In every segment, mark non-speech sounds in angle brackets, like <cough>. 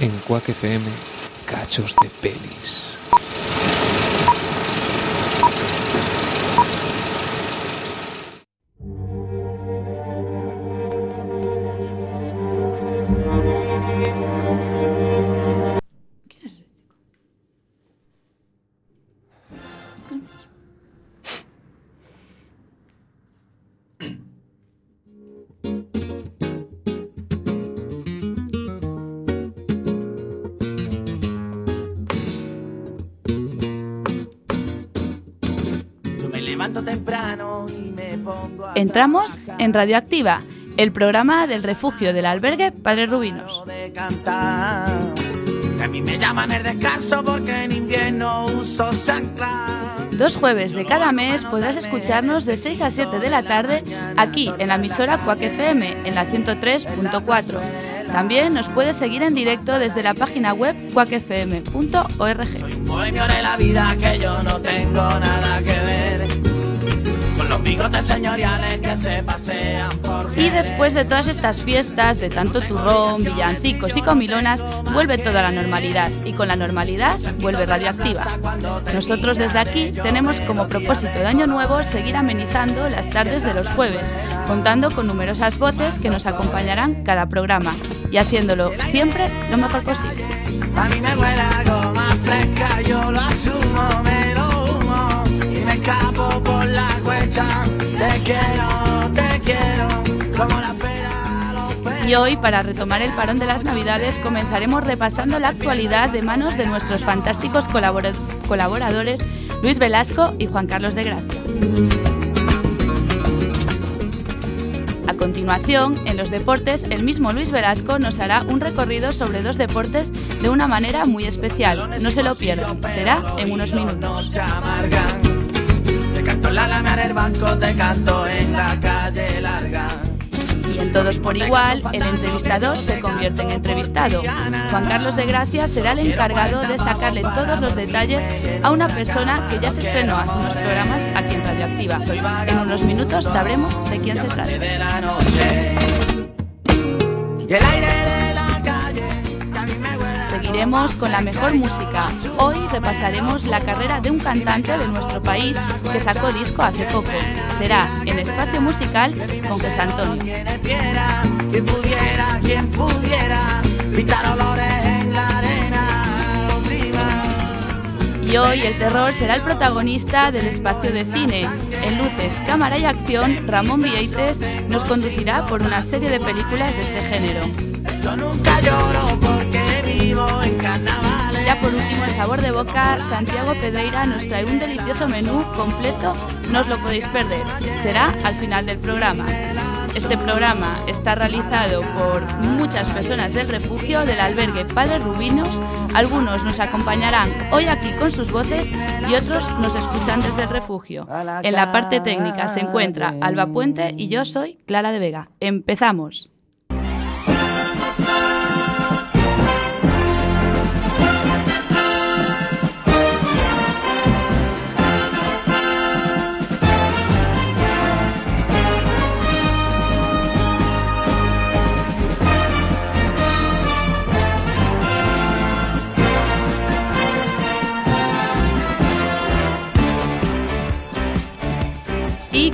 En Quack FM, cachos de pelis. Entramos en Radioactiva, el programa del refugio del albergue Padre Rubinos. Dos jueves de cada mes podrás escucharnos de 6 a 7 de la tarde aquí en la emisora Cuac FM en la 103.4. También nos puedes seguir en directo desde la página web cuacfm.org. la vida que yo no tengo nada que ver y después de todas estas fiestas, de tanto turrón, villancicos y comilonas, vuelve toda la normalidad y con la normalidad vuelve radioactiva. Nosotros desde aquí tenemos como propósito de año nuevo seguir amenizando las tardes de los jueves, contando con numerosas voces que nos acompañarán cada programa y haciéndolo siempre lo mejor posible. A mí me fresca, yo lo asumo, me lo humo y me escapo por te quiero, te quiero, como la y hoy, para retomar el parón de las Navidades, comenzaremos repasando la actualidad de manos de nuestros fantásticos colaboradores Luis Velasco y Juan Carlos de Gracia. A continuación, en los deportes, el mismo Luis Velasco nos hará un recorrido sobre dos deportes de una manera muy especial. No se lo pierdan, será en unos minutos la el banco, te canto en la calle larga. Y en Todos por Igual, el entrevistador se convierte en entrevistado. Juan Carlos de Gracia será el encargado de sacarle todos los detalles a una persona que ya se estrenó hace unos programas aquí en Radioactiva. En unos minutos sabremos de quién se trata. Seguiremos con la mejor música. Hoy repasaremos la carrera de un cantante de nuestro país que sacó disco hace poco. Será en espacio musical con José Antonio. Y hoy el terror será el protagonista del espacio de cine. En luces, cámara y acción, Ramón Vieites nos conducirá por una serie de películas de este género. Yo nunca lloro ya por último, el sabor de boca, Santiago Pedreira nos trae un delicioso menú completo, no os lo podéis perder. Será al final del programa. Este programa está realizado por muchas personas del refugio del albergue Padre Rubinos. Algunos nos acompañarán hoy aquí con sus voces y otros nos escuchan desde el refugio. En la parte técnica se encuentra Alba Puente y yo soy Clara de Vega. Empezamos.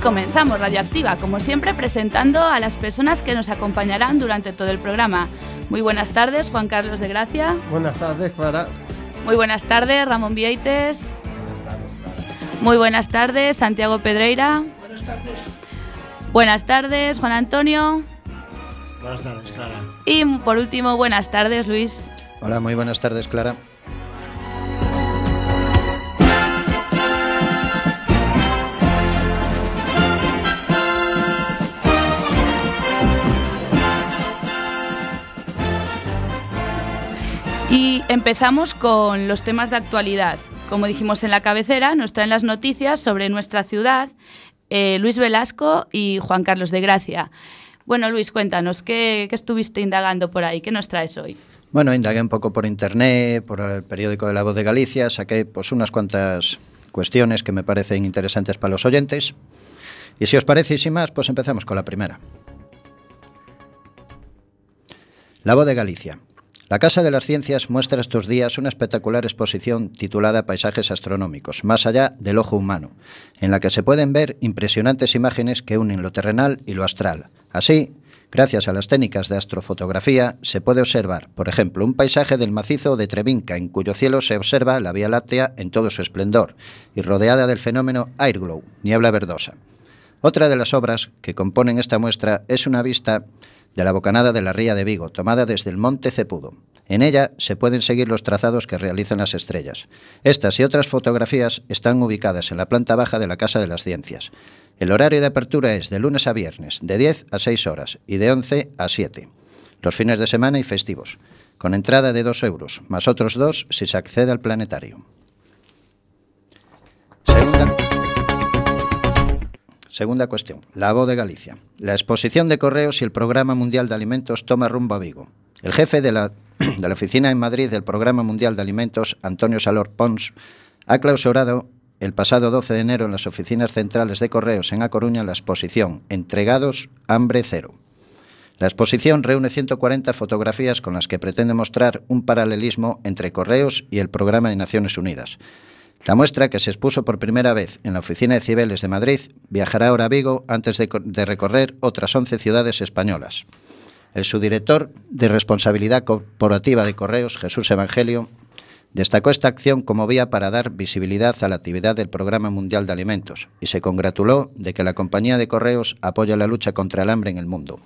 Comenzamos Radioactiva, como siempre, presentando a las personas que nos acompañarán durante todo el programa. Muy buenas tardes, Juan Carlos de Gracia. Buenas tardes, Clara. Muy buenas tardes, Ramón Vieites. Buenas tardes, Clara. Muy buenas tardes, Santiago Pedreira. Buenas tardes. Buenas tardes, Juan Antonio. Buenas tardes, Clara. Y por último, buenas tardes, Luis. Hola, muy buenas tardes, Clara. Y empezamos con los temas de actualidad. Como dijimos en la cabecera, nos traen las noticias sobre nuestra ciudad eh, Luis Velasco y Juan Carlos de Gracia. Bueno, Luis, cuéntanos, ¿qué, estuviste indagando por ahí? ¿Qué nos traes hoy? Bueno, indagué un poco por internet, por el periódico de La Voz de Galicia, saqué pues unas cuantas cuestiones que me parecen interesantes para los oyentes. Y si os parece y sin más, pues empezamos con la primera. La Voz de Galicia. La Casa de las Ciencias muestra estos días una espectacular exposición titulada Paisajes Astronómicos, más allá del ojo humano, en la que se pueden ver impresionantes imágenes que unen lo terrenal y lo astral. Así, gracias a las técnicas de astrofotografía, se puede observar, por ejemplo, un paisaje del macizo de Trevinca, en cuyo cielo se observa la Vía Láctea en todo su esplendor y rodeada del fenómeno Airglow, niebla verdosa. Otra de las obras que componen esta muestra es una vista de la bocanada de la Ría de Vigo, tomada desde el monte Cepudo. En ella se pueden seguir los trazados que realizan las estrellas. Estas y otras fotografías están ubicadas en la planta baja de la Casa de las Ciencias. El horario de apertura es de lunes a viernes, de 10 a 6 horas y de 11 a 7. Los fines de semana y festivos, con entrada de 2 euros, más otros 2 si se accede al planetario. Segunda cuestión, la voz de Galicia. La exposición de correos y el Programa Mundial de Alimentos toma rumbo a Vigo. El jefe de la, <clears throat> de la oficina en Madrid del Programa Mundial de Alimentos, Antonio Salor Pons, ha clausurado el pasado 12 de enero en las oficinas centrales de correos en A Coruña la exposición Entregados, Hambre Cero. La exposición reúne 140 fotografías con las que pretende mostrar un paralelismo entre correos y el Programa de Naciones Unidas. La muestra, que se expuso por primera vez en la Oficina de Cibeles de Madrid, viajará ahora a Vigo antes de, de recorrer otras 11 ciudades españolas. El subdirector de Responsabilidad Corporativa de Correos, Jesús Evangelio, destacó esta acción como vía para dar visibilidad a la actividad del Programa Mundial de Alimentos y se congratuló de que la compañía de correos apoya la lucha contra el hambre en el mundo.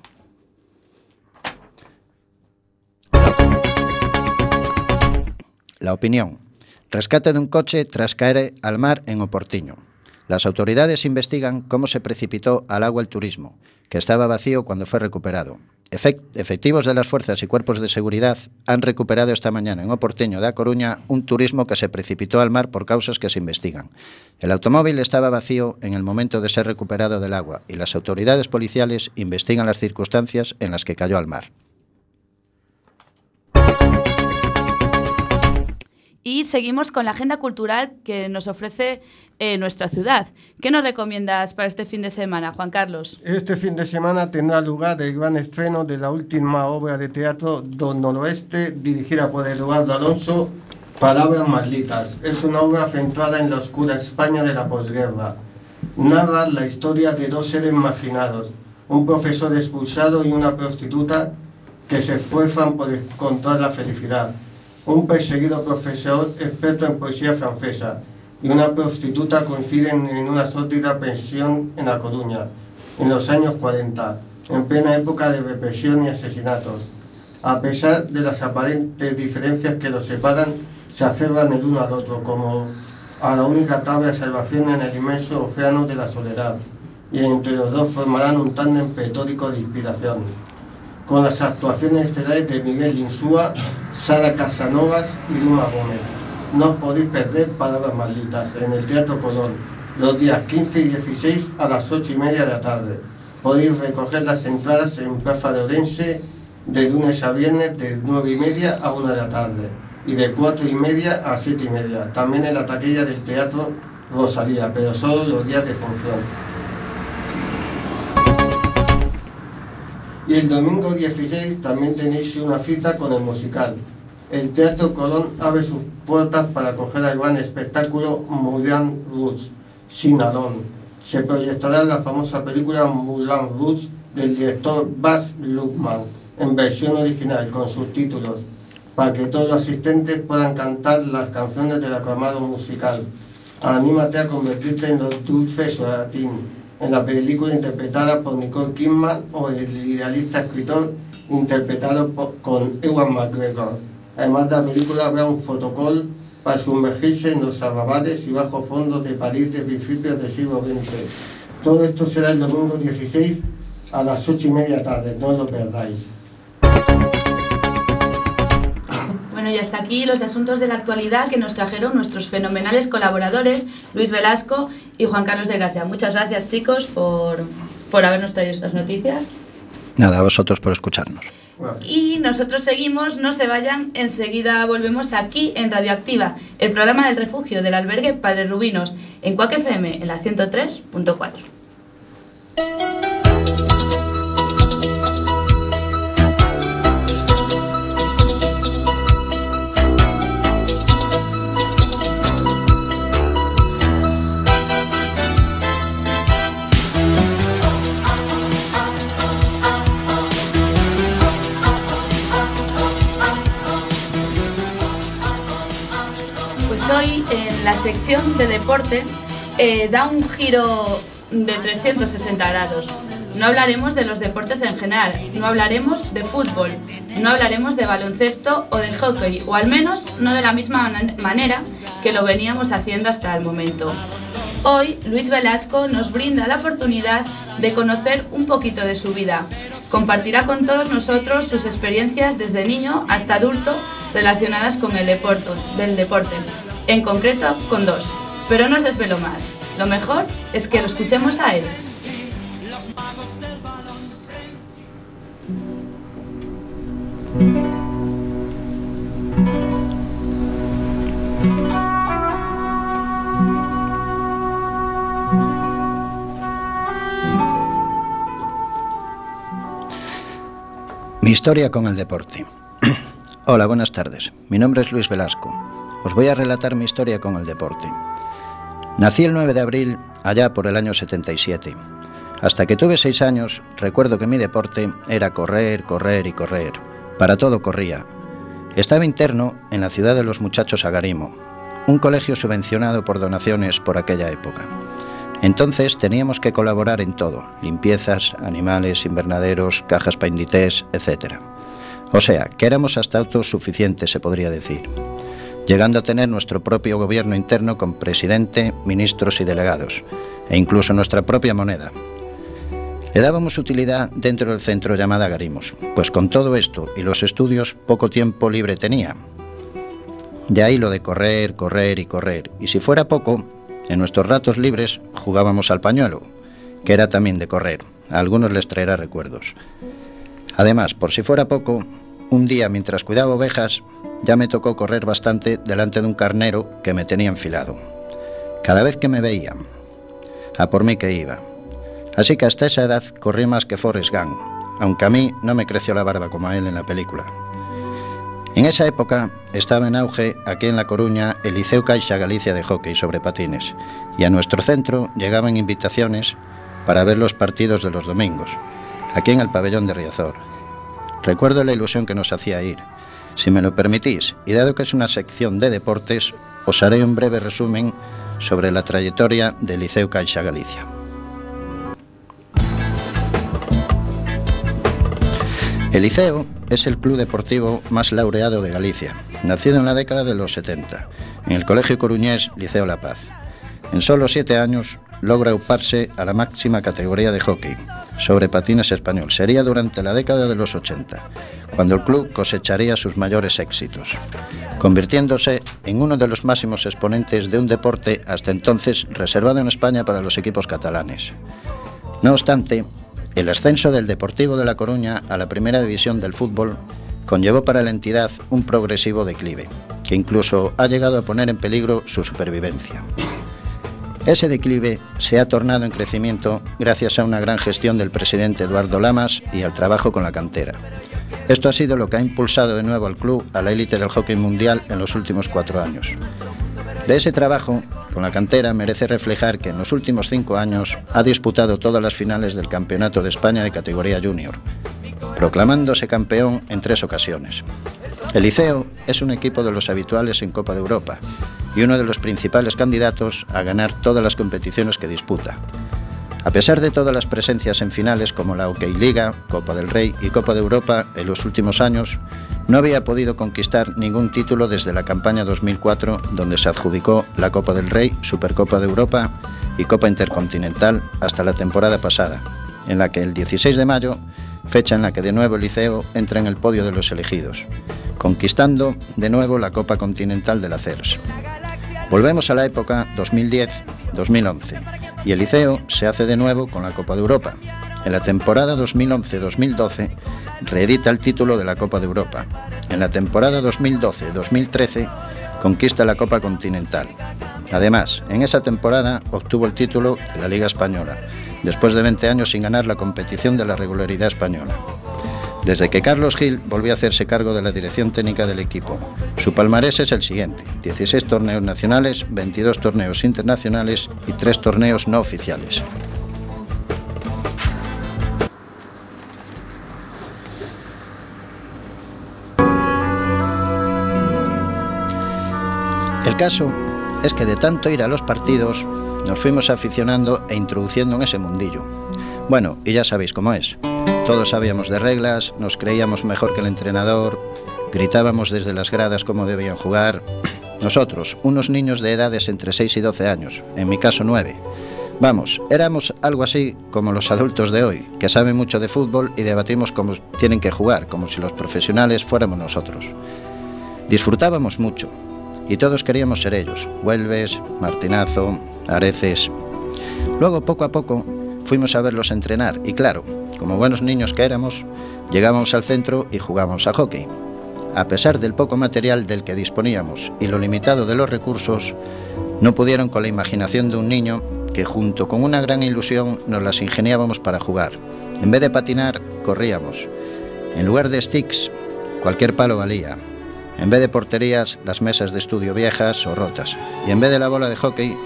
La opinión. Rescate de un coche tras caer al mar en Oportiño. Las autoridades investigan cómo se precipitó al agua el turismo, que estaba vacío cuando fue recuperado. Efectivos de las fuerzas y cuerpos de seguridad han recuperado esta mañana en Oporteño de A Coruña un turismo que se precipitó al mar por causas que se investigan. El automóvil estaba vacío en el momento de ser recuperado del agua y las autoridades policiales investigan las circunstancias en las que cayó al mar. Y seguimos con la agenda cultural que nos ofrece eh, nuestra ciudad. ¿Qué nos recomiendas para este fin de semana, Juan Carlos? Este fin de semana tendrá lugar el gran estreno de la última obra de teatro Don Noroeste, dirigida por Eduardo Alonso, Palabras Malditas. Es una obra centrada en la oscura España de la posguerra. Narra la historia de dos seres marginados, un profesor expulsado y una prostituta que se esfuerzan por encontrar la felicidad un perseguido profesor experto en poesía francesa y una prostituta coinciden en una sórdida pensión en La Coruña, en los años 40, en plena época de represión y asesinatos. A pesar de las aparentes diferencias que los separan, se aferran el uno al otro como a la única tabla de salvación en el inmenso océano de la soledad, y entre los dos formarán un tándem pletórico de inspiración con las actuaciones estelares de Miguel Insúa, Sara Casanovas y Luma Gómez. No os podéis perder Palabras Malditas en el Teatro Colón, los días 15 y 16 a las 8 y media de la tarde. Podéis recoger las entradas en Plaza de Orense de lunes a viernes de 9 y media a 1 de la tarde y de 4 y media a 7 y media. También en la taquilla del Teatro Rosalía, pero solo los días de función. Y el domingo 16 también tenéis una cita con el musical. El Teatro Colón abre sus puertas para acoger al gran espectáculo Moulin Rouge, Sinalón. Se proyectará la famosa película Moulin Rouge del director Baz Luhrmann en versión original con subtítulos para que todos los asistentes puedan cantar las canciones del aclamado musical. Anímate a convertirte en los dulces latín en la película interpretada por Nicole Kidman o el idealista escritor interpretado por, con Ewan McGregor. Además de la película habrá un fotocall para sumergirse en los arrabales y bajos fondos de París de principios del siglo XX. Todo esto será el domingo 16 a las 8 y media tarde, no lo perdáis. Bueno, y hasta aquí los asuntos de la actualidad que nos trajeron nuestros fenomenales colaboradores, Luis Velasco y Juan Carlos de Gracia. Muchas gracias, chicos, por, por habernos traído estas noticias. Nada, a vosotros por escucharnos. Y nosotros seguimos, no se vayan, enseguida volvemos aquí en Radioactiva, el programa del refugio del albergue Padre Rubinos, en Cuac FM, en la 103.4. hoy en la sección de deporte eh, da un giro de 360 grados. No hablaremos de los deportes en general, no hablaremos de fútbol, no hablaremos de baloncesto o de hockey, o al menos no de la misma manera que lo veníamos haciendo hasta el momento. Hoy Luis Velasco nos brinda la oportunidad de conocer un poquito de su vida. Compartirá con todos nosotros sus experiencias desde niño hasta adulto relacionadas con el deporte, del deporte, en concreto con dos. Pero no os desvelo más. Lo mejor es que lo escuchemos a él. Mi historia con el deporte. <clears throat> Hola, buenas tardes. Mi nombre es Luis Velasco. Os voy a relatar mi historia con el deporte. Nací el 9 de abril, allá por el año 77. Hasta que tuve seis años, recuerdo que mi deporte era correr, correr y correr. Para todo corría. Estaba interno en la ciudad de los muchachos Agarimo, un colegio subvencionado por donaciones por aquella época. Entonces teníamos que colaborar en todo, limpiezas, animales, invernaderos, cajas para indités, etc. O sea, que éramos hasta autosuficientes, se podría decir, llegando a tener nuestro propio gobierno interno con presidente, ministros y delegados, e incluso nuestra propia moneda. Le dábamos utilidad dentro del centro llamada Garimos, pues con todo esto y los estudios poco tiempo libre tenía. De ahí lo de correr, correr y correr, y si fuera poco, en nuestros ratos libres jugábamos al pañuelo, que era también de correr. A algunos les traerá recuerdos. Además, por si fuera poco, un día mientras cuidaba ovejas, ya me tocó correr bastante delante de un carnero que me tenía enfilado. Cada vez que me veía, a por mí que iba. Así que hasta esa edad corrí más que Forrest Gump, aunque a mí no me creció la barba como a él en la película. En esa época estaba en auge aquí en La Coruña el Liceo Caixa Galicia de hockey sobre patines y a nuestro centro llegaban invitaciones para ver los partidos de los domingos, aquí en el pabellón de Riazor. Recuerdo la ilusión que nos hacía ir. Si me lo permitís, y dado que es una sección de deportes, os haré un breve resumen sobre la trayectoria del Liceo Caixa Galicia. El Liceo es el club deportivo más laureado de Galicia, nacido en la década de los 70, en el Colegio Coruñés Liceo La Paz. En solo siete años logra uparse a la máxima categoría de hockey sobre patines español. Sería durante la década de los 80, cuando el club cosecharía sus mayores éxitos, convirtiéndose en uno de los máximos exponentes de un deporte hasta entonces reservado en España para los equipos catalanes. No obstante, el ascenso del Deportivo de La Coruña a la primera división del fútbol conllevó para la entidad un progresivo declive, que incluso ha llegado a poner en peligro su supervivencia. Ese declive se ha tornado en crecimiento gracias a una gran gestión del presidente Eduardo Lamas y al trabajo con la cantera. Esto ha sido lo que ha impulsado de nuevo al club a la élite del hockey mundial en los últimos cuatro años. De ese trabajo con la cantera merece reflejar que en los últimos cinco años ha disputado todas las finales del Campeonato de España de categoría junior, proclamándose campeón en tres ocasiones. El Liceo es un equipo de los habituales en Copa de Europa y uno de los principales candidatos a ganar todas las competiciones que disputa. A pesar de todas las presencias en finales como la OK Liga, Copa del Rey y Copa de Europa en los últimos años, no había podido conquistar ningún título desde la campaña 2004, donde se adjudicó la Copa del Rey, Supercopa de Europa y Copa Intercontinental hasta la temporada pasada, en la que el 16 de mayo, fecha en la que de nuevo el Liceo entra en el podio de los elegidos, conquistando de nuevo la Copa Continental de la CERS. Volvemos a la época 2010-2011 y el Liceo se hace de nuevo con la Copa de Europa. En la temporada 2011-2012 reedita el título de la Copa de Europa. En la temporada 2012-2013 conquista la Copa Continental. Además, en esa temporada obtuvo el título de la Liga Española, después de 20 años sin ganar la competición de la regularidad española. Desde que Carlos Gil volvió a hacerse cargo de la dirección técnica del equipo, su palmarés es el siguiente: 16 torneos nacionales, 22 torneos internacionales y 3 torneos no oficiales. El caso es que de tanto ir a los partidos nos fuimos aficionando e introduciendo en ese mundillo. Bueno, y ya sabéis cómo es. Todos sabíamos de reglas, nos creíamos mejor que el entrenador, gritábamos desde las gradas cómo debían jugar. <clears throat> Nosotros, unos niños de edades entre 6 y 12 años, en mi caso 9. Vamos, éramos algo así como los adultos de hoy, que saben mucho de fútbol y debatimos cómo tienen que jugar, como si los profesionales fuéramos nosotros. Disfrutábamos mucho y todos queríamos ser ellos, Huelves, Martinazo, Areces. Luego, poco a poco, fuimos a verlos entrenar y claro, como buenos niños que éramos, llegábamos al centro y jugábamos a hockey. A pesar del poco material del que disponíamos y lo limitado de los recursos, no pudieron con la imaginación de un niño que junto con una gran ilusión nos las ingeniábamos para jugar. En vez de patinar, corríamos. En lugar de sticks, cualquier palo valía. En vez de porterías, las mesas de estudio viejas o rotas. Y en vez de la bola de hockey,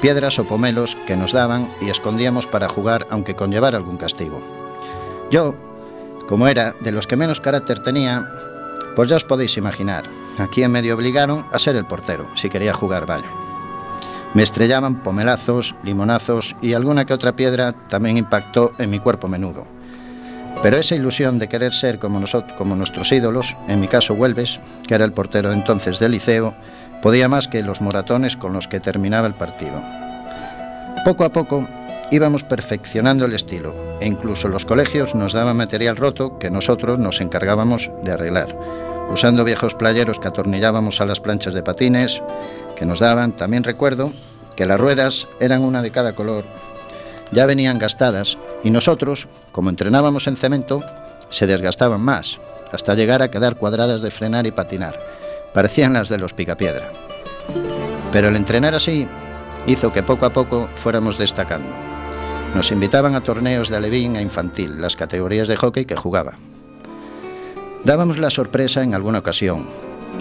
piedras o pomelos que nos daban y escondíamos para jugar aunque conllevara algún castigo. Yo, como era de los que menos carácter tenía, pues ya os podéis imaginar, aquí en medio obligaron a ser el portero, si quería jugar, vaya. Me estrellaban pomelazos, limonazos y alguna que otra piedra también impactó en mi cuerpo menudo. Pero esa ilusión de querer ser como, nosotros, como nuestros ídolos, en mi caso Huelves, que era el portero entonces del liceo, podía más que los moratones con los que terminaba el partido. Poco a poco íbamos perfeccionando el estilo e incluso los colegios nos daban material roto que nosotros nos encargábamos de arreglar, usando viejos playeros que atornillábamos a las planchas de patines, que nos daban, también recuerdo que las ruedas eran una de cada color, ya venían gastadas y nosotros, como entrenábamos en cemento, se desgastaban más, hasta llegar a quedar cuadradas de frenar y patinar. Parecían las de los picapiedra. Pero el entrenar así hizo que poco a poco fuéramos destacando. Nos invitaban a torneos de alevín e infantil, las categorías de hockey que jugaba. Dábamos la sorpresa en alguna ocasión,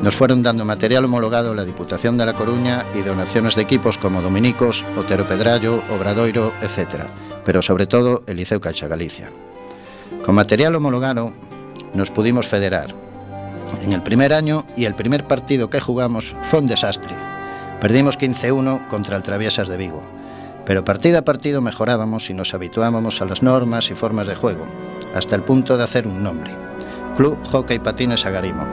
nos fueron dando material homologado la Diputación de La Coruña y donaciones de equipos como Dominicos, Otero Pedrallo, Obradoiro, etc. Pero sobre todo el Liceo Caixa Galicia. Con material homologado nos pudimos federar. En el primer año y el primer partido que jugamos fue un desastre. Perdimos 15-1 contra el Traviesas de Vigo. Pero partido a partido mejorábamos y nos habituábamos a las normas y formas de juego, hasta el punto de hacer un nombre. Club Hockey Patines Agarimo,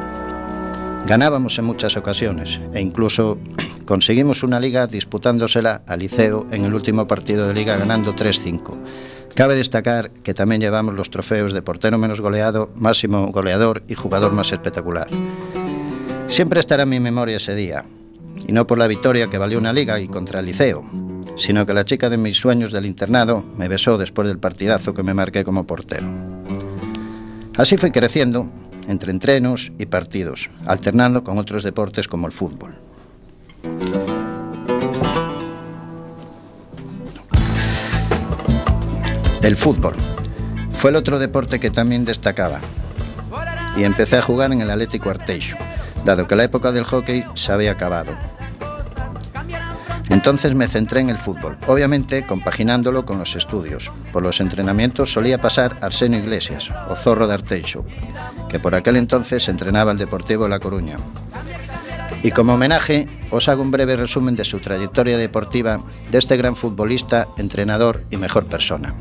Ganábamos en muchas ocasiones e incluso <clears throat> conseguimos una liga disputándosela al Liceo en el último partido de liga ganando 3-5. Cabe destacar que también llevamos los trofeos de portero menos goleado, máximo goleador y jugador más espectacular. Siempre estará en mi memoria ese día, y no por la victoria que valió una liga y contra el Liceo, sino que la chica de mis sueños del internado me besó después del partidazo que me marqué como portero. Así fui creciendo entre entrenos y partidos, alternando con otros deportes como el fútbol. El fútbol fue el otro deporte que también destacaba y empecé a jugar en el Atlético Arteixo, dado que la época del hockey se había acabado. Entonces me centré en el fútbol, obviamente compaginándolo con los estudios. Por los entrenamientos solía pasar Arsenio Iglesias, o Zorro de Arteixo, que por aquel entonces entrenaba el Deportivo de La Coruña. Y como homenaje, os hago un breve resumen de su trayectoria deportiva de este gran futbolista, entrenador y mejor persona.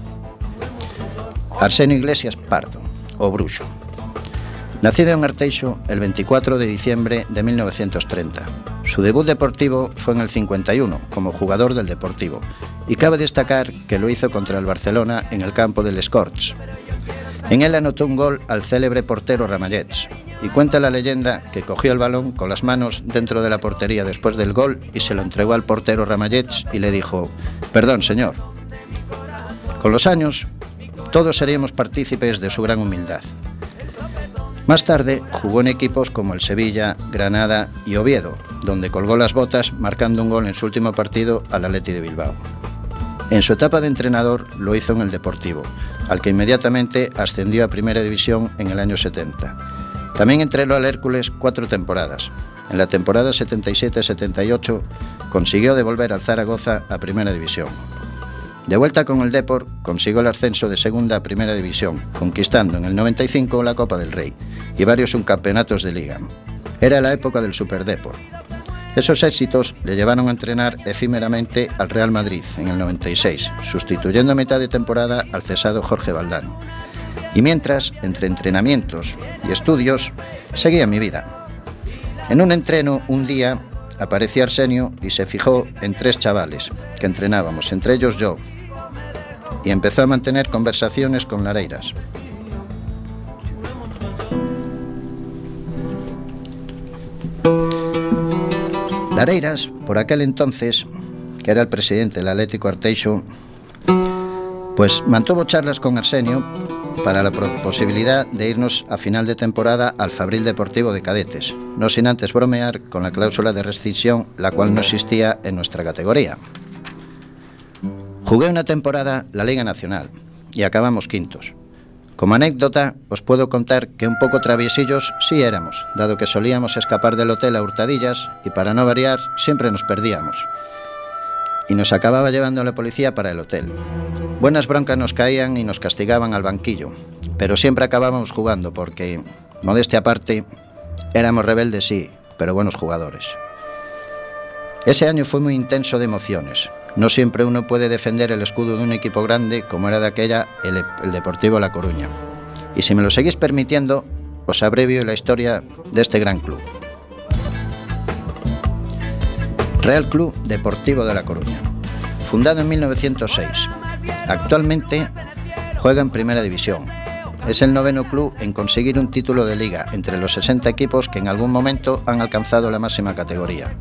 Arsenio Iglesias Pardo, o Bruxo. Nacido en Arteixo el 24 de diciembre de 1930. Su debut deportivo fue en el 51 como jugador del Deportivo y cabe destacar que lo hizo contra el Barcelona en el campo del Scorch. En él anotó un gol al célebre portero Ramallets y cuenta la leyenda que cogió el balón con las manos dentro de la portería después del gol y se lo entregó al portero Ramallets y le dijo, perdón señor. Con los años, todos seríamos partícipes de su gran humildad. Más tarde jugó en equipos como el Sevilla, Granada y Oviedo, donde colgó las botas marcando un gol en su último partido al Atleti de Bilbao. En su etapa de entrenador lo hizo en el Deportivo, al que inmediatamente ascendió a Primera División en el año 70. También entrenó al Hércules cuatro temporadas. En la temporada 77-78 consiguió devolver al Zaragoza a Primera División. De vuelta con el Depor, consiguió el ascenso de segunda a primera división, conquistando en el 95 la Copa del Rey y varios subcampeonatos de liga. Era la época del Super Depor. Esos éxitos le llevaron a entrenar efímeramente al Real Madrid en el 96, sustituyendo a mitad de temporada al cesado Jorge Valdano. Y mientras, entre entrenamientos y estudios, seguía mi vida. En un entreno, un día, apareció Arsenio y se fijó en tres chavales que entrenábamos, entre ellos yo, y empezó a mantener conversaciones con Lareiras. Lareiras, por aquel entonces, que era el presidente del Atlético Arteixo, pues mantuvo charlas con Arsenio para la posibilidad de irnos a final de temporada al Fabril Deportivo de Cadetes, no sin antes bromear con la cláusula de rescisión, la cual no existía en nuestra categoría. Jugué una temporada la Liga Nacional y acabamos quintos. Como anécdota, os puedo contar que un poco traviesillos sí éramos, dado que solíamos escapar del hotel a hurtadillas y para no variar siempre nos perdíamos. Y nos acababa llevando la policía para el hotel. Buenas broncas nos caían y nos castigaban al banquillo, pero siempre acabábamos jugando porque, modestia aparte, éramos rebeldes sí, pero buenos jugadores. Ese año fue muy intenso de emociones. No siempre uno puede defender el escudo de un equipo grande como era de aquella el, Deportivo La Coruña. Y si me lo seguís permitiendo, os abrevio la historia de este gran club. Real Club Deportivo de La Coruña. Fundado en 1906. Actualmente juega en Primera División. Es el noveno club en conseguir un título de liga entre los 60 equipos que en algún momento han alcanzado la máxima categoría.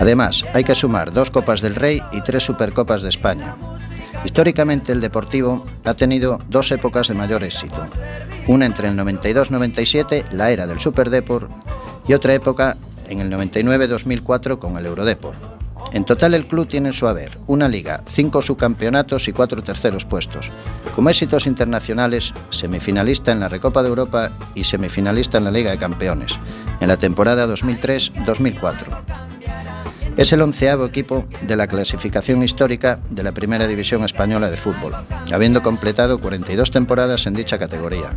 Además, hay que sumar dos Copas del Rey y tres Supercopas de España. Históricamente el Deportivo ha tenido dos épocas de mayor éxito. Una entre el 92-97, la era del Superdeport, y otra época en el 99-2004 con el Eurodeport. En total el club tiene en su haber una liga, cinco subcampeonatos y cuatro terceros puestos. Como éxitos internacionales, semifinalista en la Recopa de Europa y semifinalista en la Liga de Campeones, en la temporada 2003-2004. Es el onceavo equipo de la clasificación histórica de la Primera División Española de Fútbol, habiendo completado 42 temporadas en dicha categoría.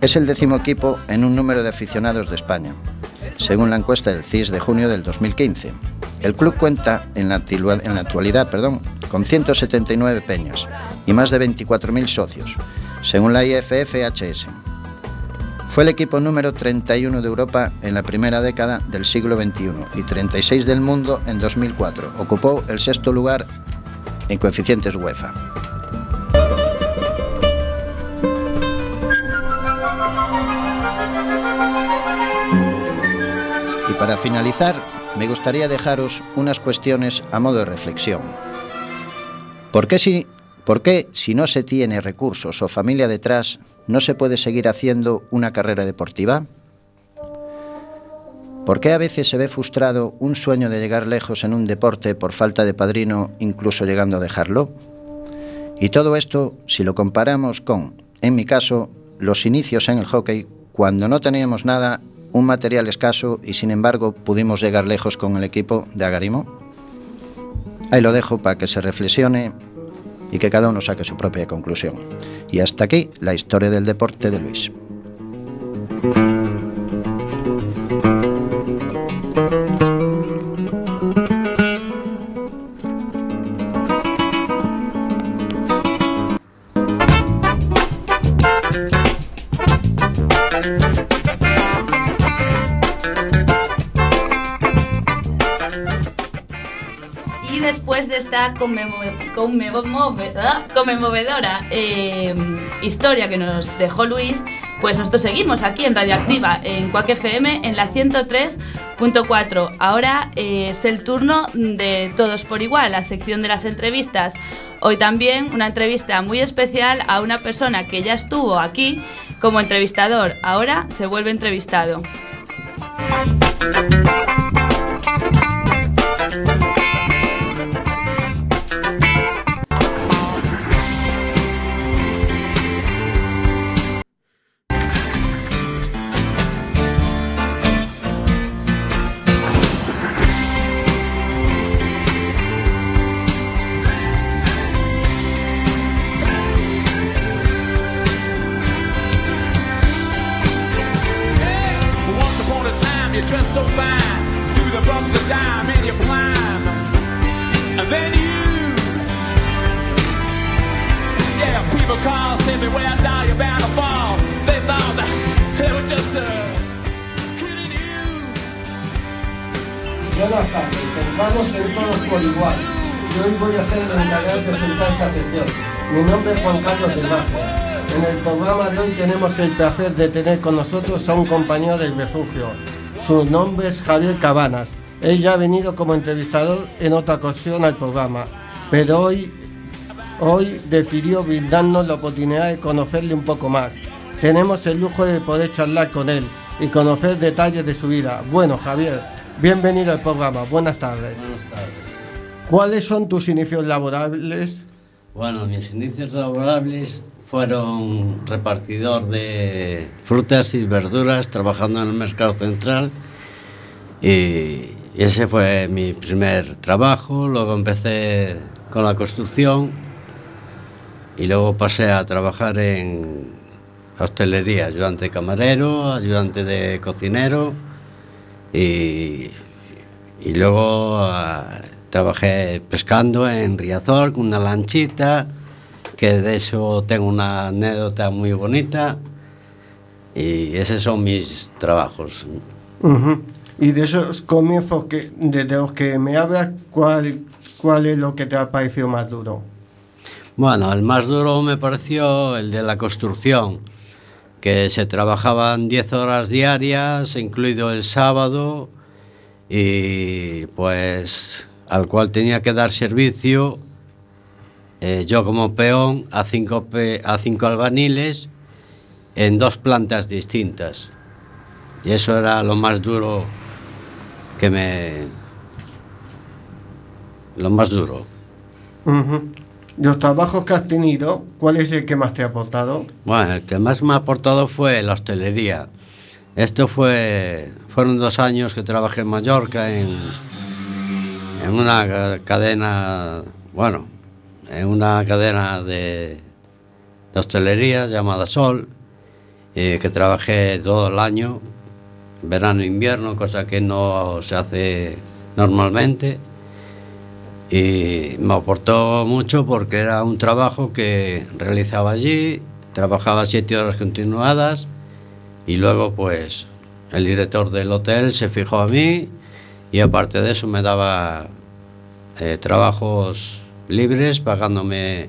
Es el décimo equipo en un número de aficionados de España, según la encuesta del CIS de junio del 2015. El club cuenta en la, actualidad perdón, con 179 peñas y más de 24.000 socios, según la IFFHS. Fue el equipo número 31 de Europa en la primera década del siglo XXI y 36 del mundo en 2004. Ocupó el sexto lugar en coeficientes UEFA. Y para finalizar, me gustaría dejaros unas cuestiones a modo de reflexión. ¿Por qué si, por qué, si no se tiene recursos o familia detrás, ¿no se puede seguir haciendo una carrera deportiva? ¿Por qué a veces se ve frustrado un sueño de llegar lejos en un deporte por falta de padrino, incluso llegando a dejarlo? Y todo esto si lo comparamos con, en mi caso, los inicios en el hockey, cuando no teníamos nada, un material escaso y sin embargo pudimos llegar lejos con el equipo de Agarimo. Ahí lo dejo para que se reflexione y que cada uno saque su propia conclusión. Y hasta aquí la historia del deporte de Luis. Conmovedora eh, historia que nos dejó Luis, pues nosotros seguimos aquí en Radioactiva, en Cuac FM, en la 103.4. Ahora eh, es el turno de Todos por Igual, la sección de las entrevistas. Hoy también una entrevista muy especial a una persona que ya estuvo aquí como entrevistador, ahora se vuelve entrevistado. Tenemos el placer de tener con nosotros a un compañero del refugio. Su nombre es Javier Cabanas. Él ya ha venido como entrevistador en otra ocasión al programa, pero hoy, hoy decidió brindarnos la oportunidad de conocerle un poco más. Tenemos el lujo de poder charlar con él y conocer detalles de su vida. Bueno, Javier, bienvenido al programa. Buenas tardes. Buenas tardes. ¿Cuáles son tus inicios laborables? Bueno, mis inicios laborables fueron repartidor de frutas y verduras trabajando en el mercado central. Y ese fue mi primer trabajo. Luego empecé con la construcción y luego pasé a trabajar en hostelería, ayudante camarero, ayudante de cocinero. Y, y luego ah, trabajé pescando en Riazor con una lanchita que de eso tengo una anécdota muy bonita y esos son mis trabajos. Y de esos comienzos que, de los que me hablas, ¿cuál, ¿cuál es lo que te ha parecido más duro? Bueno, el más duro me pareció el de la construcción, que se trabajaban 10 horas diarias, incluido el sábado, y pues al cual tenía que dar servicio eh, yo como peón a cinco, pe- a cinco albaniles en dos plantas distintas. Y eso era lo más duro que me... Lo más duro. Los trabajos que has tenido, ¿cuál es el que más te ha aportado? Bueno, el que más me ha aportado fue la hostelería. Esto fue, fueron dos años que trabajé en Mallorca en, en una ca- cadena, bueno, en una cadena de, de hostelería llamada Sol, eh, que trabajé todo el año, verano e invierno, cosa que no se hace normalmente. Y me aportó mucho porque era un trabajo que realizaba allí, trabajaba siete horas continuadas y luego pues el director del hotel se fijó a mí y aparte de eso me daba eh, trabajos libres pagándome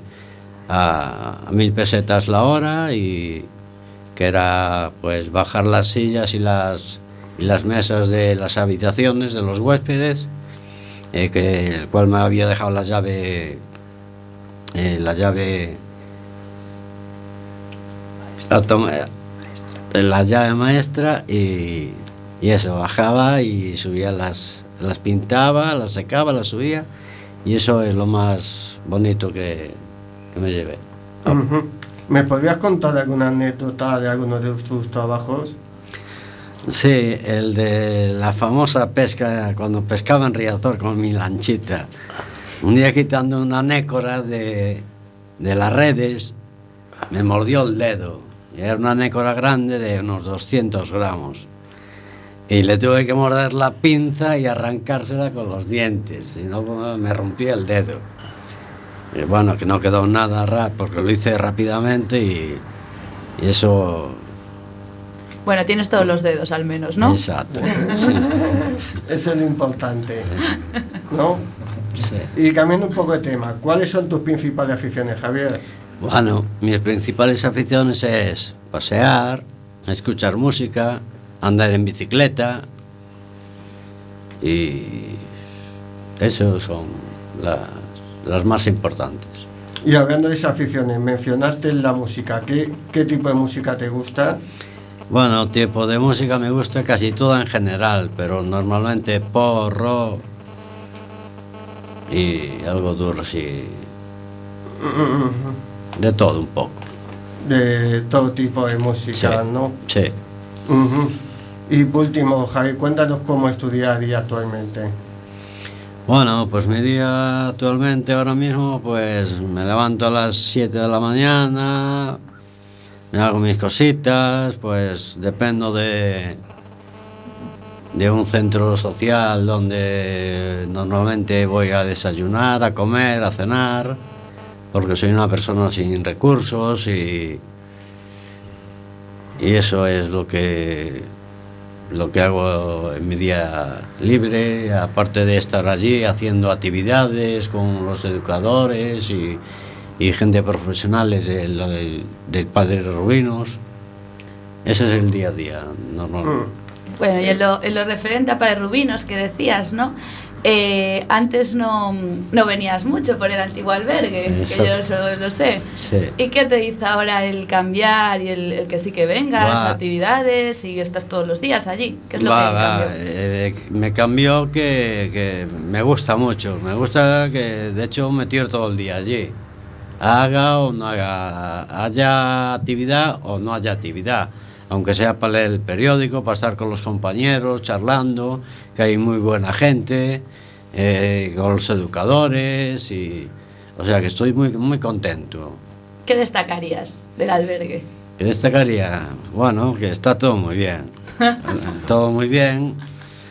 a, mil pesetas la hora y que era pues bajar las sillas y las, y las mesas de las habitaciones de los huéspedes eh, el cual me había dejado la llave eh, la llave la, tomé- la llave maestra y, y eso bajaba y subía las las pintaba las secaba las subía Y eso es lo más bonito que, que me llevé. Uh -huh. ¿Me podrías contar alguna anécdota de alguno de tus trabajos? Sí, el de la famosa pesca, cuando pescaba en Riazor con mi lanchita. Un día quitando una nécora de, de las redes, me mordió el dedo. Era una nécora grande de unos 200 gramos. Y le tuve que morder la pinza y arrancársela con los dientes, si no me rompía el dedo. Y bueno, que no quedó nada raro porque lo hice rápidamente y, y eso... Bueno, tienes todos los dedos al menos, ¿no? Exacto. <laughs> sí. Eso es lo importante, ¿no? Sí. Y cambiando un poco de tema, ¿cuáles son tus principales aficiones, Javier? Bueno, mis principales aficiones es pasear, escuchar música, andar en bicicleta y eso son las, las más importantes. Y hablando de esas aficiones, mencionaste la música. ¿Qué, qué tipo de música te gusta? Bueno, tipo de música me gusta casi toda en general, pero normalmente pop, rock y algo duro así, de todo un poco. De todo tipo de música, Sí. ¿no? Sí. Ujú. Y por último, Javier, cuéntanos cómo estudiarías actualmente. Bueno, pues mi día actualmente, ahora mismo, pues me levanto a las 7 de la mañana, me hago mis cositas, pues dependo de, de un centro social donde normalmente voy a desayunar, a comer, a cenar, porque soy una persona sin recursos y, y eso es lo que, lo que hago en mi día libre, aparte de estar allí haciendo actividades con los educadores y, y gente profesional del, del, del Padre Rubinos. Ese es el día a día, normalmente. Bueno, y en lo, en lo referente a Padre Rubinos que decías, ¿no? Eh, antes no, no venías mucho por el antiguo albergue, que yo eso lo sé. Sí. ¿Y qué te hizo ahora el cambiar y el, el que sí que vengas, Va. actividades y estás todos los días allí? ¿Qué es lo Va, que cambió? eh, me cambió que, que me gusta mucho, me gusta que de hecho me tiro todo el día allí. Haga o no haga, haya actividad o no haya actividad, aunque sea para leer el periódico, para estar con los compañeros, charlando, que hay muy buena gente, eh, con los educadores, y, o sea que estoy muy, muy contento. ¿Qué destacarías del albergue? ¿Qué destacaría? Bueno, que está todo muy bien. <laughs> Todo muy bien.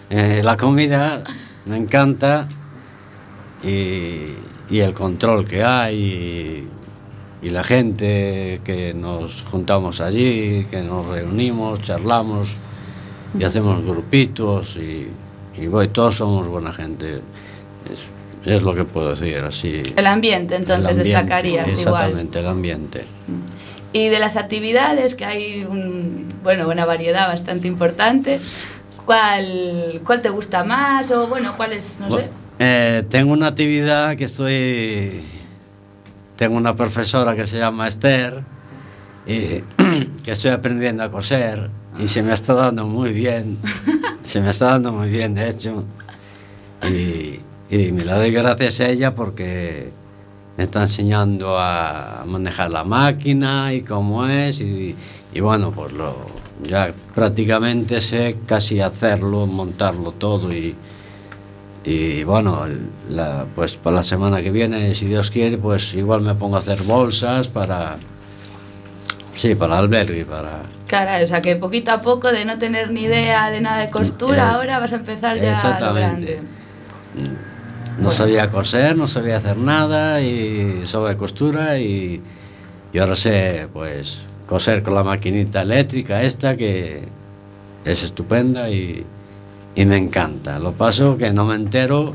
Eh, la comida me encanta y, y el control que hay y, y la gente que nos juntamos allí, que nos reunimos, charlamos y hacemos grupitos y, y voy, todos somos buena gente. Es, es lo que puedo decir así. El ambiente, entonces, El ambiente, destacarías igual. Exactamente, el ambiente. Y de las actividades, que hay un, bueno, una variedad bastante importante, ¿cuál, ¿cuál te gusta más? O bueno, ¿cuál es, no sé? Eh, tengo una actividad que estoy. Tengo una profesora que se llama Esther, y <clears throat> que estoy aprendiendo a coser y se me está dando muy bien. <laughs> Se me está dando muy bien, de hecho. Y, y me la doy gracias a ella porque me está enseñando a manejar la máquina y cómo es. Y, y bueno, pues lo, ya prácticamente sé casi hacerlo, montarlo todo y, y bueno, la- pues para la semana que viene, si Dios quiere, pues igual me pongo a hacer bolsas para... Sí, para el albergue, para... Cara, o sea que poquito a poco, de no tener ni idea de nada de costura, Es- ahora vas a empezar ya a lo Exactamente. grande. No sabía coser, no sabía hacer nada y sobre costura y, y ahora sé pues coser con la maquinita eléctrica esta que es estupenda y, y me encanta. Lo paso que no me entero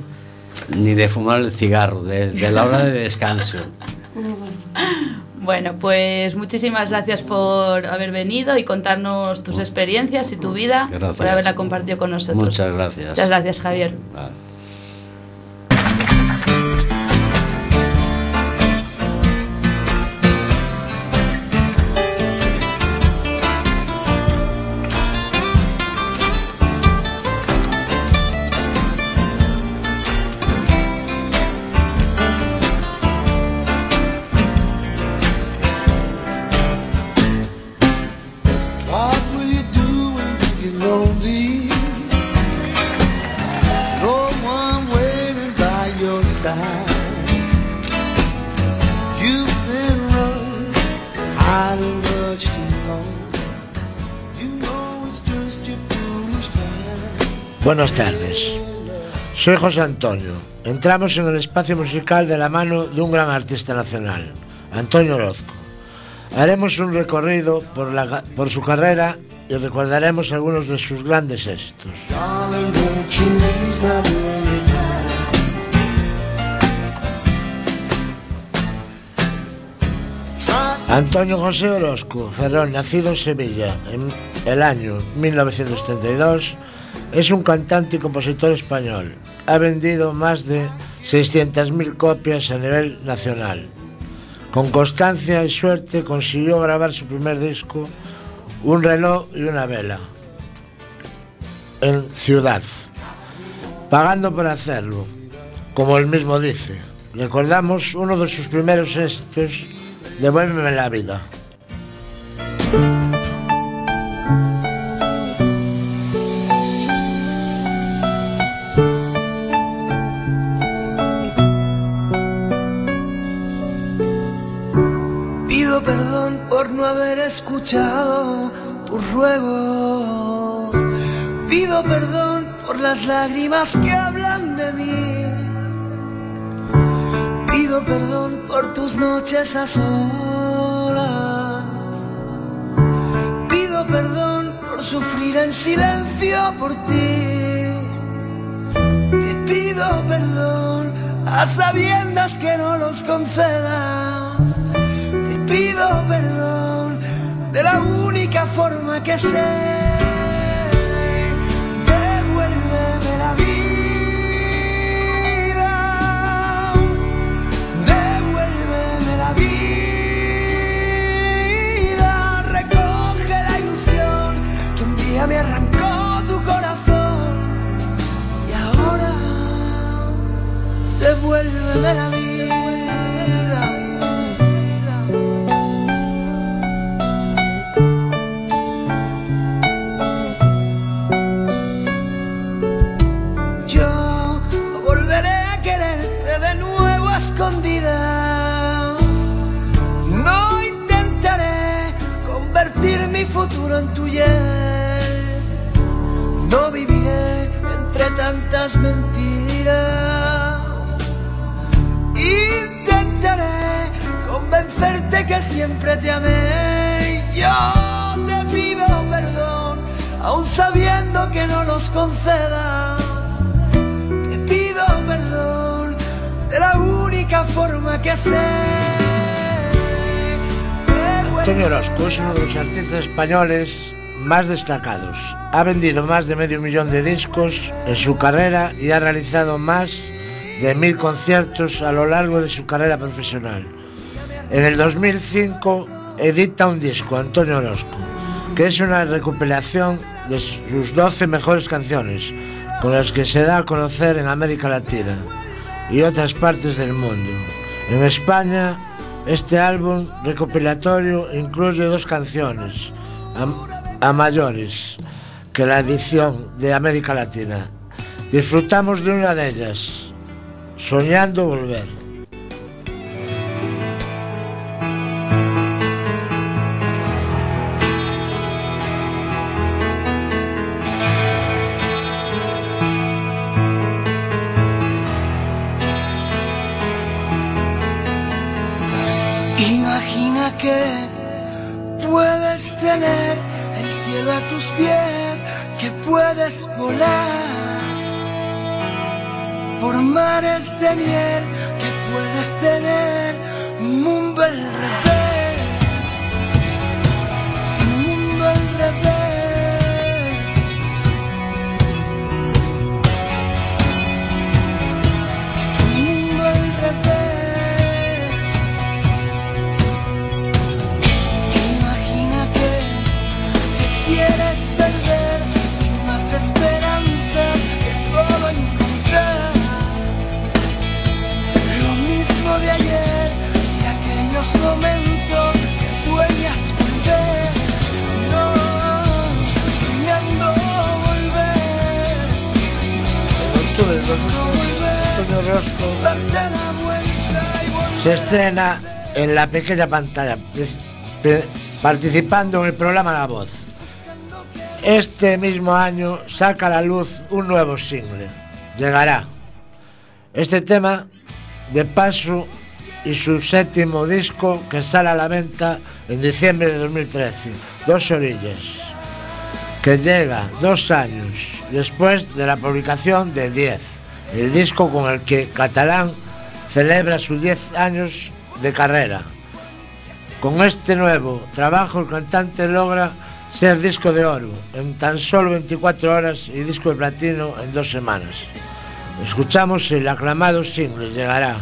ni de fumar el cigarro, de, de la hora de descanso. <laughs> Bueno, pues muchísimas gracias por haber venido y contarnos tus experiencias y tu vida, Gracias. por haberla compartido con nosotros. Muchas gracias. Muchas gracias, Javier. Vale. Much too long. Buenas tardes. Soy José Antonio. Entramos en el espacio musical de la mano de un gran artista nacional, Antonio Orozco. Haremos un recorrido por, la por su carrera y recordaremos algunos de sus grandes éxitos. Antonio José Orozco Ferrón, nacido en Sevilla en el año 1932, es un cantante y compositor español. Ha vendido más de 600.000 copias a nivel nacional. Con constancia y suerte consiguió grabar su primer disco, Un reloj y una vela, en Ciudad, pagando por hacerlo, como él mismo dice. Recordamos uno de sus primeros éxitos, Devuélveme la vida. Pido perdón por no haber escuchado tus ruegos. Pido perdón las lágrimas que hablan de mí. Pido perdón por tus noches a solas. Pido perdón por sufrir en silencio por ti. Te pido perdón a sabiendas que no los concedas. Te pido perdón de la única forma que sé. Me arrancó tu corazón. Y ahora devuélveme la vida. Yo volveré tantas mentiras. Intentaré convencerte que siempre te amé. Yo te pido perdón, aun sabiendo que no los concedas. Te pido perdón de la única forma que sé. Antonio Orozco es uno de los artistas españoles más destacados. Ha vendido más de medio millón de discos en su carrera y ha realizado más de mil conciertos a lo largo de su carrera profesional. En el 2005 edita un disco, Antonio Orozco, que es una recopilación de sus 12 mejores canciones, con las que se da a conocer en América Latina y otras partes del mundo. En España, este álbum recopilatorio incluye dos canciones a, mayores que la edición de América Latina. Disfrutamos de una de ellas, Soñando Volver. Imagina que puedes tener a tus pies, que puedes volar. Por mares de miel, que puedes tener un mundo al volver. se estrena en la pequeña pantalla, participando en el programa La Voz. Este mismo año saca a la luz un nuevo single, Llegará. Este tema, de paso, y su séptimo disco que sale a la venta en diciembre de 2013, Dos Orillas, que llega dos años después de la publicación de 10, el disco con el que Catalán celebra sus 10 años de carrera. Con este nuevo trabajo el cantante logra ser disco de oro en tan solo 24 horas y disco de platino en dos semanas. Escuchamos el aclamado single, llegará.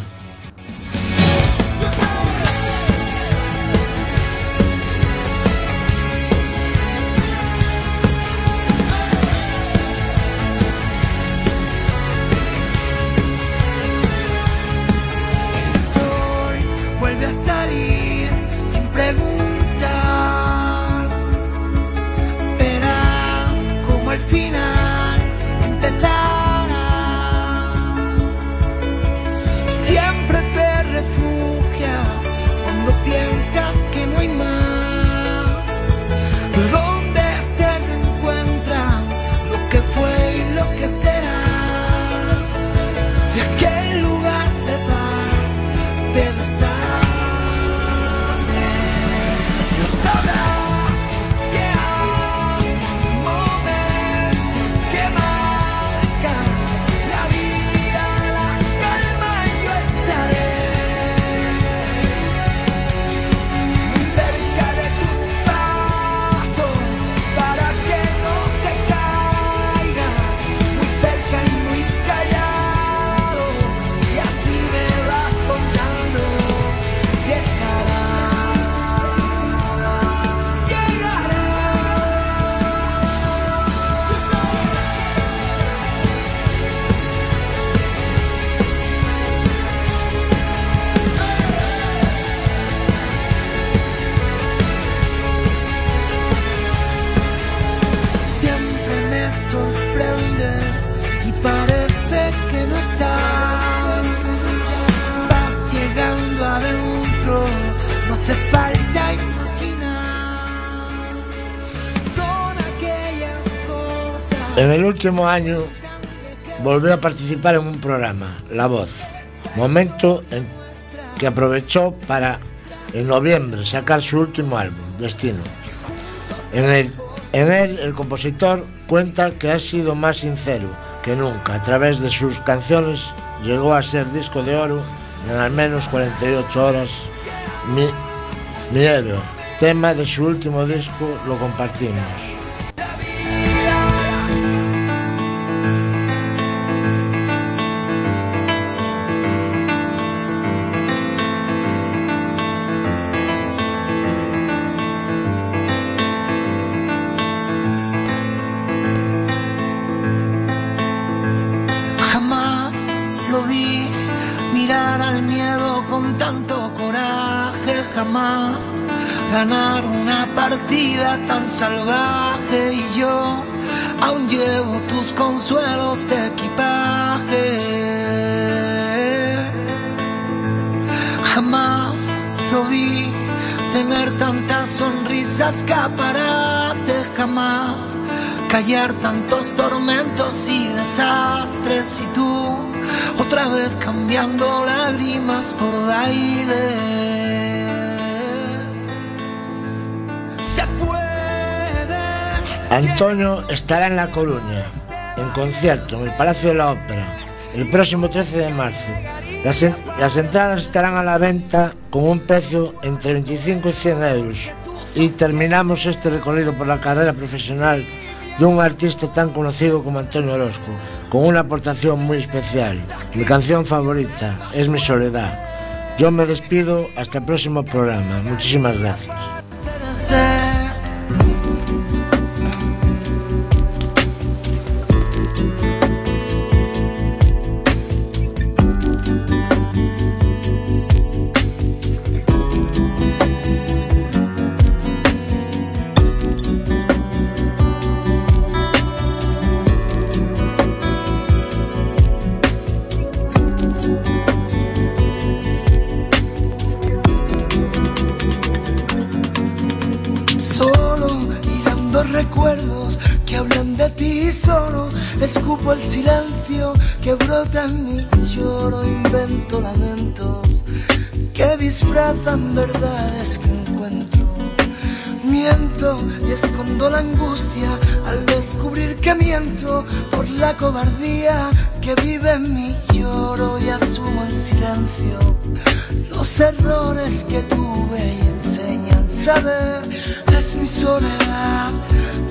Último año volvió a participar en un programa, La Voz, momento en que aprovechó para en noviembre sacar su último álbum, Destino. En él, en él el compositor cuenta que ha sido más sincero que nunca. A través de sus canciones llegó a ser disco de oro en al menos 48 horas. Mi, mi héroe, tema de su último disco, lo compartimos. Tantos tormentos y desastres y tú otra vez cambiando lágrimas por baile. Se puede. Antonio estará en La Coruña, en concierto en el Palacio de la Ópera, el próximo 13 de marzo. Las, en- las entradas estarán a la venta con un precio entre 25 y 100 euros. Y terminamos este recorrido por la carrera profesional dun artista tan conocido como Antonio Orozco, con unha aportación moi especial. Mi canción favorita es Mi Soledad. Yo me despido hasta el próximo programa. Muchísimas gracias. Disfrazan verdades que encuentro miento y escondo la angustia al descubrir que miento por la cobardía que vive en mí. Lloro y asumo en silencio los errores que tuve y enseñan saber es mi soledad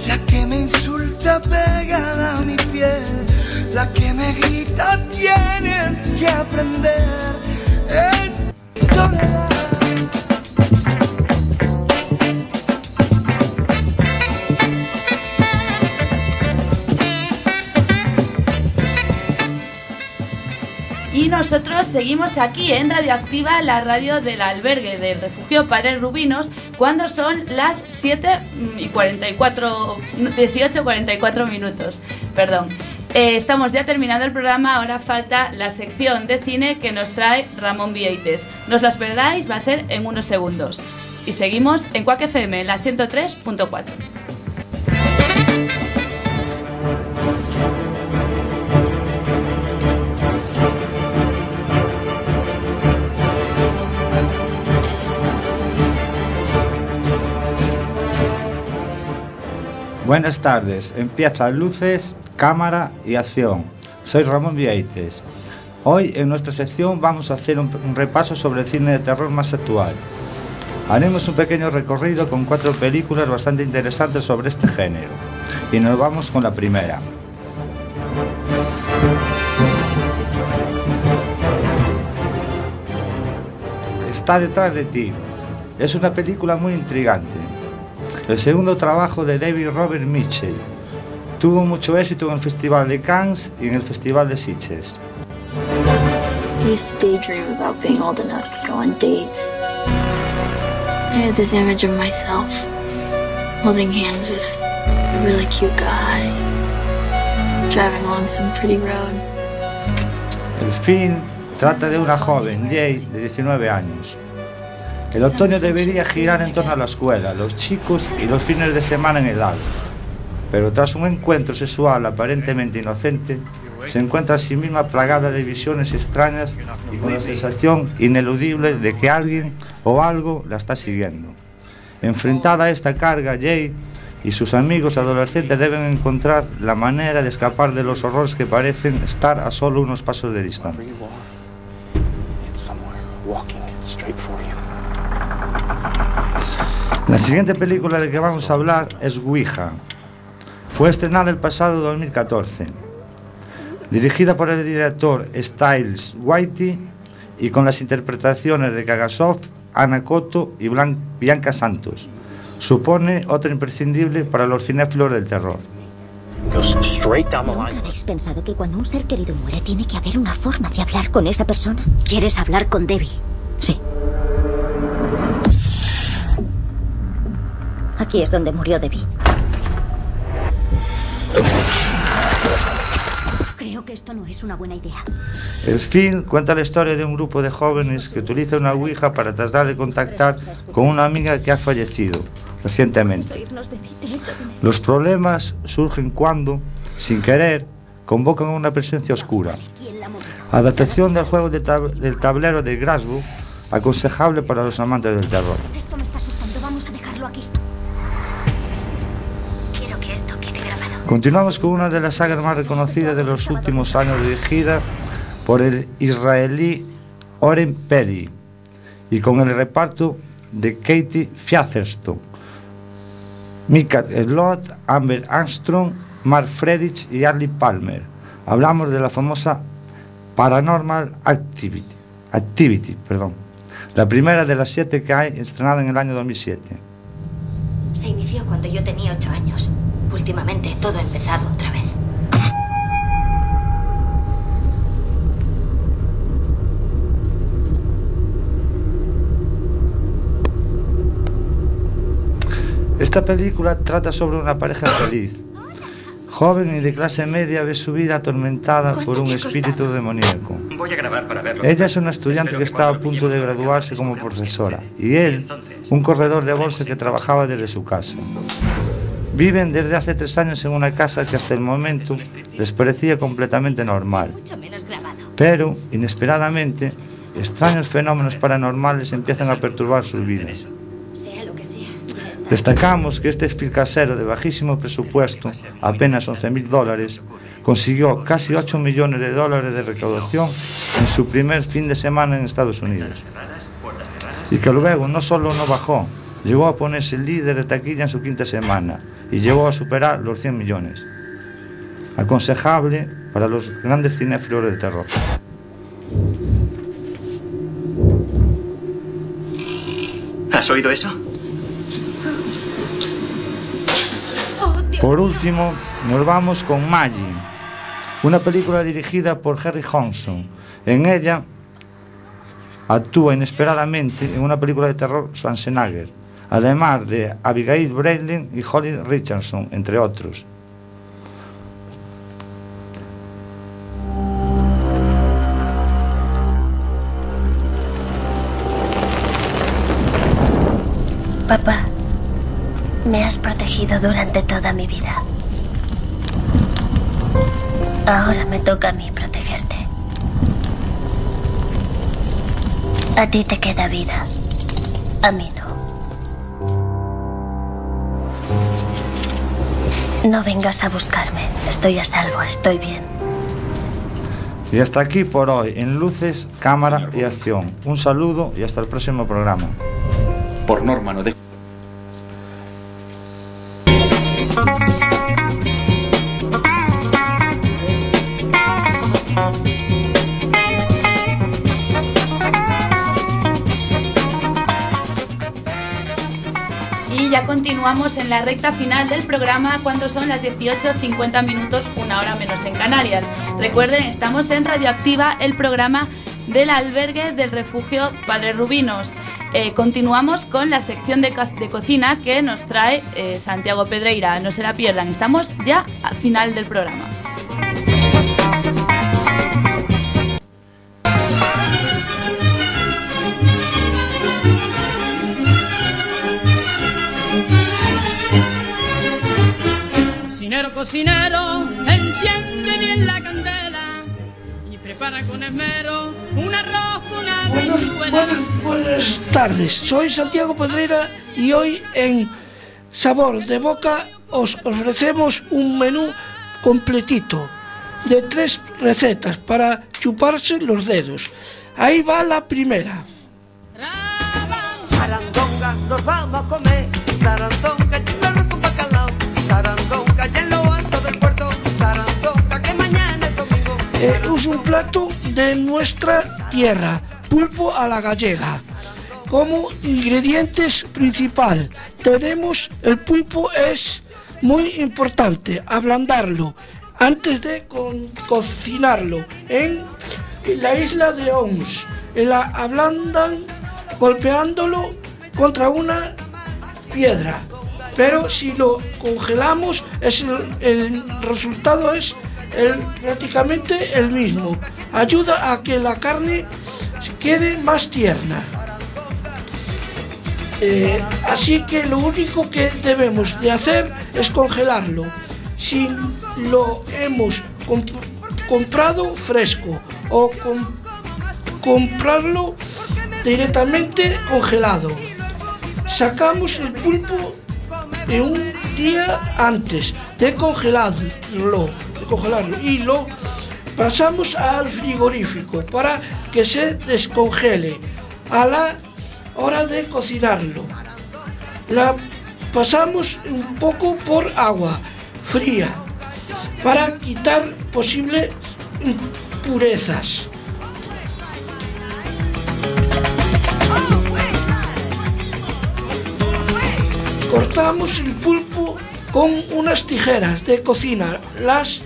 la que me insulta pegada a mi piel la que me grita tienes que aprender nosotros seguimos aquí en Radioactiva, la radio del albergue del refugio Padre Rubinos, cuando son las 7 y 44, 18 44 minutos. Perdón. Eh, estamos ya terminando el programa, ahora falta la sección de cine que nos trae Ramón Vieites. No os las perdáis, va a ser en unos segundos. Y seguimos en Quack FM, la 103.4. Buenas tardes, empieza luces, cámara y acción. Soy Ramón Vieites. Hoy en nuestra sección vamos a hacer un, un repaso sobre el cine de terror más actual. Haremos un pequeño recorrido con cuatro películas bastante interesantes sobre este género. Y nos vamos con la primera. Está detrás de ti. Es una película muy intrigante. El segundo trabajo de David Robert Mitchell. Tuvo mucho éxito en el Festival de Cannes y en el Festival de Sitges. I used to daydream about being old enough to go on dates. I had this image of myself holding hands with a really cute guy. driving along some pretty road. El film trata de una joven, Jay, de 19 años. El otoño debería girar en torno a la escuela, los chicos y los fines de semana en el lago. Pero tras un encuentro sexual aparentemente inocente, se encuentra a sí misma plagada de visiones extrañas y con la sensación ineludible de que alguien o algo la está siguiendo. Enfrentada a esta carga, Jay y sus amigos adolescentes deben encontrar la manera de escapar de los horrores que parecen estar a solo unos pasos de distancia. La siguiente película de que vamos a hablar es Ouija. Fue estrenada el pasado 2014. Dirigida por el director Styles Whitey y con las interpretaciones de Kagasov, Ana Coto y Blan- Bianca Santos. Supone otra imprescindible para los cinéfilos del terror. ¿Nunca habéis pensado que cuando un ser querido muere tiene que haber una forma de hablar con esa persona? ¿Quieres hablar con Debbie? Sí. Aquí es donde murió Debbie. Creo que esto no es una buena idea. El film cuenta la historia de un grupo de jóvenes que utiliza una Ouija para tratar de contactar con una amiga que ha fallecido recientemente. Los problemas surgen cuando, sin querer, convocan a una presencia oscura. Adaptación del juego del tablero de Grasbook, aconsejable para los amantes del terror. Continuamos con una de las sagas más reconocidas de los últimos años, dirigida por el israelí Oren Peri y con el reparto de Katie Featherston, Mika Slot, Amber Armstrong, Mark Fredrich y Arlie Palmer. Hablamos de la famosa Paranormal Activity, Activity perdón, la primera de las siete que hay estrenada en el año 2007. Se inició cuando yo tenía ocho años. Últimamente todo ha empezado otra vez. Esta película trata sobre una pareja feliz. Joven y de clase media ve su vida atormentada por un espíritu demoníaco. Voy a grabar para verlo. Ella es una estudiante que está a punto de graduarse como profesora y él, un corredor de bolsa que trabajaba desde su casa. Viven desde hace tres años en una casa que hasta el momento les parecía completamente normal. Pero, inesperadamente, extraños fenómenos paranormales empiezan a perturbar sus vidas. Destacamos que este film casero de bajísimo presupuesto, apenas 11.000 dólares, consiguió casi 8 millones de dólares de recaudación en su primer fin de semana en Estados Unidos. Y que luego no solo no bajó, llegó a ponerse líder de taquilla en su quinta semana y llegó a superar los 100 millones. Aconsejable para los grandes cinéfilos del terror. ¿Has oído eso? Por último, nos vamos con Maggie, una película dirigida por Harry Johnson. En ella actúa inesperadamente en una película de terror Schwarzenegger, además de Abigail Breslin y Holly Richardson, entre otros. Papá, me has protegido durante toda mi vida. Ahora me toca a mí protegerte. A ti te queda vida. A mí no. No vengas a buscarme. Estoy a salvo, estoy bien. Y hasta aquí por hoy, en Luces, Cámara y Acción. Un saludo y hasta el próximo programa. Por norma no de... continuamos en la recta final del programa cuando son las 18.50 minutos, una hora menos en Canarias. Recuerden, estamos en Radioactiva, el programa del albergue del refugio Padre Rubinos. Eh, continuamos con la sección de, co- de cocina que nos trae eh, Santiago Pedreira. No se la pierdan, estamos ya al final del programa. Cocinero, cocinero, enciende bien la candela y prepara con esmero un arroz con habichuela. Buenas tardes, soy Santiago Pedrera y hoy en Sabor de Boca os ofrecemos un menú completito de tres recetas para chuparse los dedos. Ahí va la primera. Sarandonga, nos vamos a comer. Sarandonga, Eh, es un plato de nuestra tierra, pulpo a la gallega. Como ingredientes principal tenemos el pulpo es muy importante, ablandarlo antes de cocinarlo en la isla de Ons. La ablandan golpeándolo contra una piedra. Pero si lo congelamos, el resultado es el- prácticamente el mismo. Ayuda a que la carne quede más tierna. Eh, así que lo único que debemos de hacer es congelarlo. Si lo hemos comp- comprado fresco o com- comprarlo directamente congelado. Sacamos el pulpo un día antes de congelarlo, de congelarlo y lo pasamos al frigorífico para que se descongele a la hora de cocinarlo. La pasamos un poco por agua fría para quitar posibles impurezas. Cortamos el pulpo con unas tijeras de cocina, las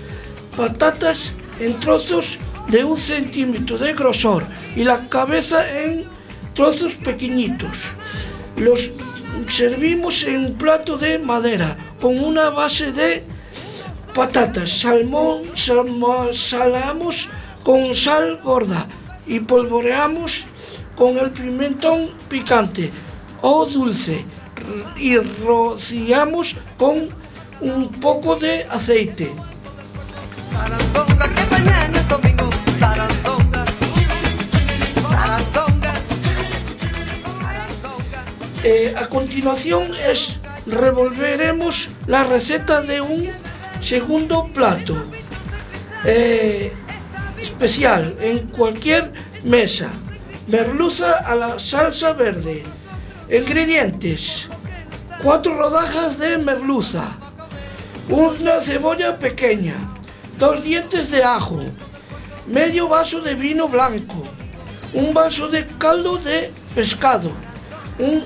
patatas en trozos de un centímetro de grosor y la cabeza en trozos pequeñitos. Los servimos en un plato de madera con una base de patatas, salmón, salamos con sal gorda y polvoreamos con el pimentón picante o dulce y rociamos con un poco de aceite. Eh, a continuación es revolveremos la receta de un segundo plato eh, especial en cualquier mesa. Merluza a la salsa verde. Ingredientes: cuatro rodajas de merluza, una cebolla pequeña, dos dientes de ajo, medio vaso de vino blanco, un vaso de caldo de pescado, una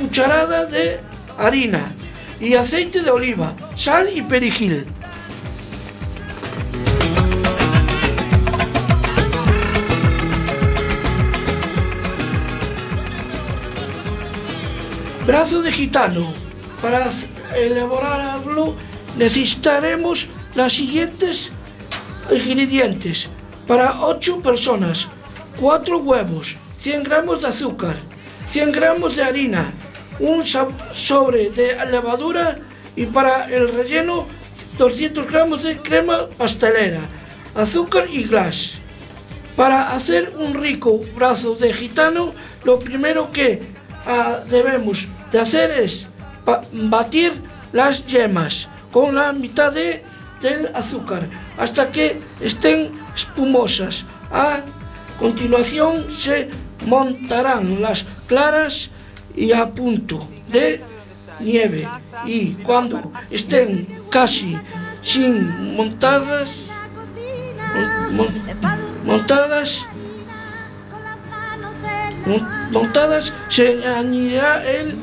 cucharada de harina. Y aceite de oliva, sal y perejil. Brazo de gitano. Para elaborarlo necesitaremos las siguientes ingredientes. Para 8 personas, 4 huevos, 100 gramos de azúcar, 100 gramos de harina, un sobre de levadura y para el relleno 200 gramos de crema pastelera, azúcar y glas. Para hacer un rico brazo de gitano, lo primero que ah, debemos de hacer es batir las yemas con la mitad de, del azúcar hasta que estén espumosas. A continuación se montarán las claras y a punto de nieve y cuando estén casi sin montadas, mon, montadas montadas se añadirá el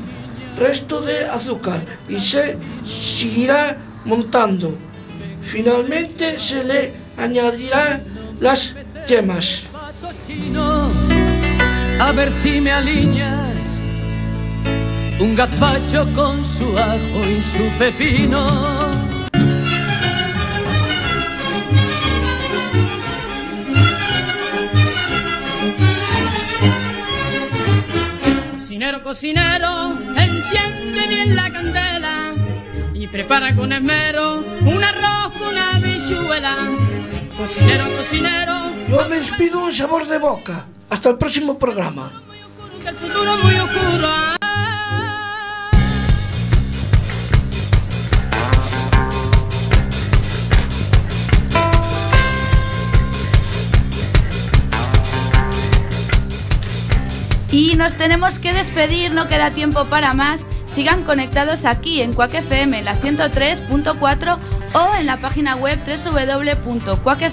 resto de azúcar y se seguirá montando. Finalmente se le añadirá las yemas. a ver si me alineas un gazpacho con su ajo y su pepino. Cocinero, cocinero, enciende bien la candela y prepara con esmero un arroz con una bichuela. Cocinero, cocinero, Yo me despido en sabor de boca. Hasta el próximo programa. el futuro muy Y nos tenemos que despedir, no queda tiempo para más. Sigan conectados aquí en Quack FM, la 103.4 o en la página web www.quackfm.org.